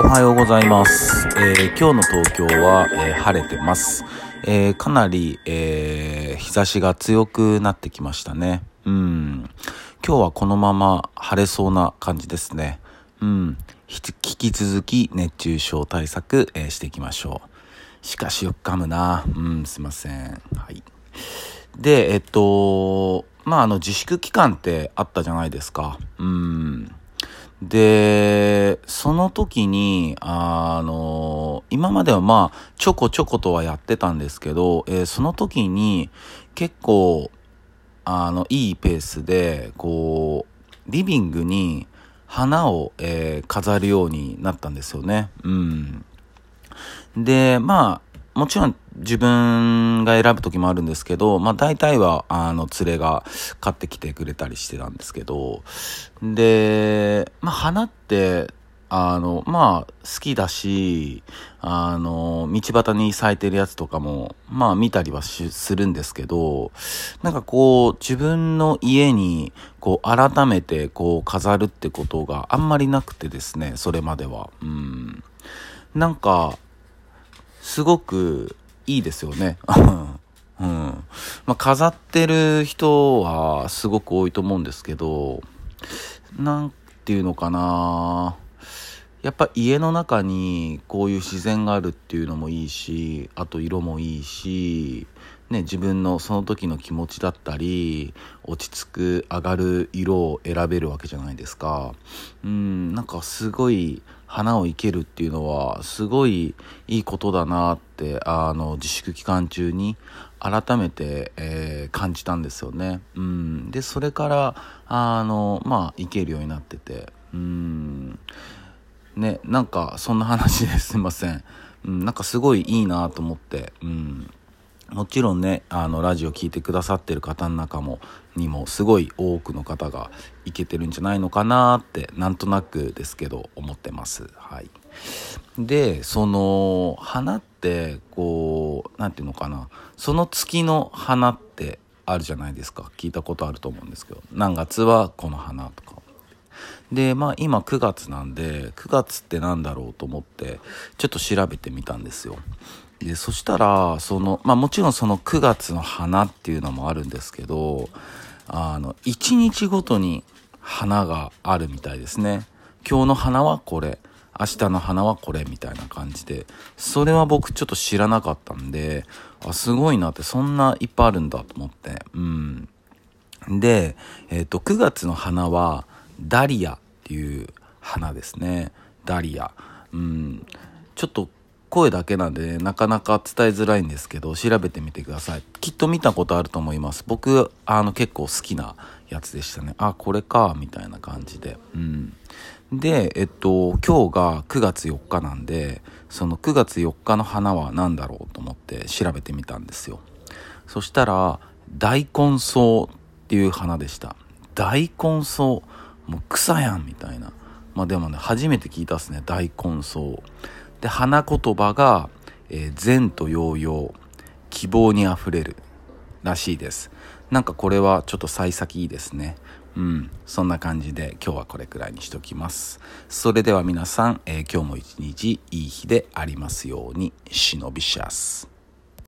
おはようございます。えー今日の東京は、えー晴れてます。えーかなり、えー日差しが強くなってきましたね。うん。今日はこのまま晴れそうな感じですね。うん。引き続き熱中症対策、えーしていきましょう。しかしよく噛むな。うん、すいません。はい。で、えっと、まあ、あの、自粛期間ってあったじゃないですか。うん。で、その時に、あの、今まではまあ、ちょこちょことはやってたんですけど、えーその時に結構、あの、いいペースで、こう、リビングに花を、えー飾るようになったんですよね。うん。で、まあ、もちろん自分が選ぶ時もあるんですけど、まあ大体は、あの、連れが買ってきてくれたりしてたんですけど、で、まあ花って、あの、まあ好きだし、あの、道端に咲いてるやつとかも、まあ見たりはするんですけど、なんかこう、自分の家に、こう、改めてこう飾るってことがあんまりなくてですね、それまでは。うん。なんか、すごくいいですよね。うん。まあ、飾ってる人はすごく多いと思うんですけど、なんていうのかな。やっぱ家の中にこういう自然があるっていうのもいいし、あと色もいいし、ね、自分のその時の気持ちだったり、落ち着く上がる色を選べるわけじゃないですか。うん、なんかすごい花を生けるっていうのはすごいいいことだなって、あの、自粛期間中に改めて、えー感じたんですよね。うん。で、それから、あの、まあ、生けるようになってて、うん。ね、なんかそんな話で すいません。うん、なんかすごいいいなと思って、うん。もちろんね、あの、ラジオ聞いてくださってる方の中も、にも、すごい多くの方がいけてるんじゃないのかなって、なんとなくですけど、思ってます。はい。で、その、花って、こう、なんていうのかな、その月の花ってあるじゃないですか。聞いたことあると思うんですけど、何月はこの花とか。で、まあ今9月なんで、9月ってなんだろうと思って、ちょっと調べてみたんですよ。で、そしたら、その、まあもちろんその9月の花っていうのもあるんですけど、あの、1日ごとに花があるみたいですね。今日の花はこれ、明日の花はこれみたいな感じで、それは僕ちょっと知らなかったんで、あ、すごいなって、そんないっぱいあるんだと思って、うん。で、えっ、と、9月の花は、ダリアっていう花ですね。ダリア。うん。ちょっと声だけなんで、ね、なかなか伝えづらいんですけど、調べてみてください。きっと見たことあると思います。僕、あの、結構好きなやつでしたね。あ、これか、みたいな感じで。うん。で、えっと、今日が9月4日なんで、その9月4日の花は何だろうと思って調べてみたんですよ。そしたら、大根草っていう花でした。大根草。もう草やんみたいな。まあでもね、初めて聞いたっすね、大根草。で、花言葉が、えー善と揚々、希望にあふれるらしいです。なんかこれはちょっと幸先いいですね。うん。そんな感じで今日はこれくらいにしときます。それでは皆さん、えー今日も一日いい日でありますように、忍びシャス。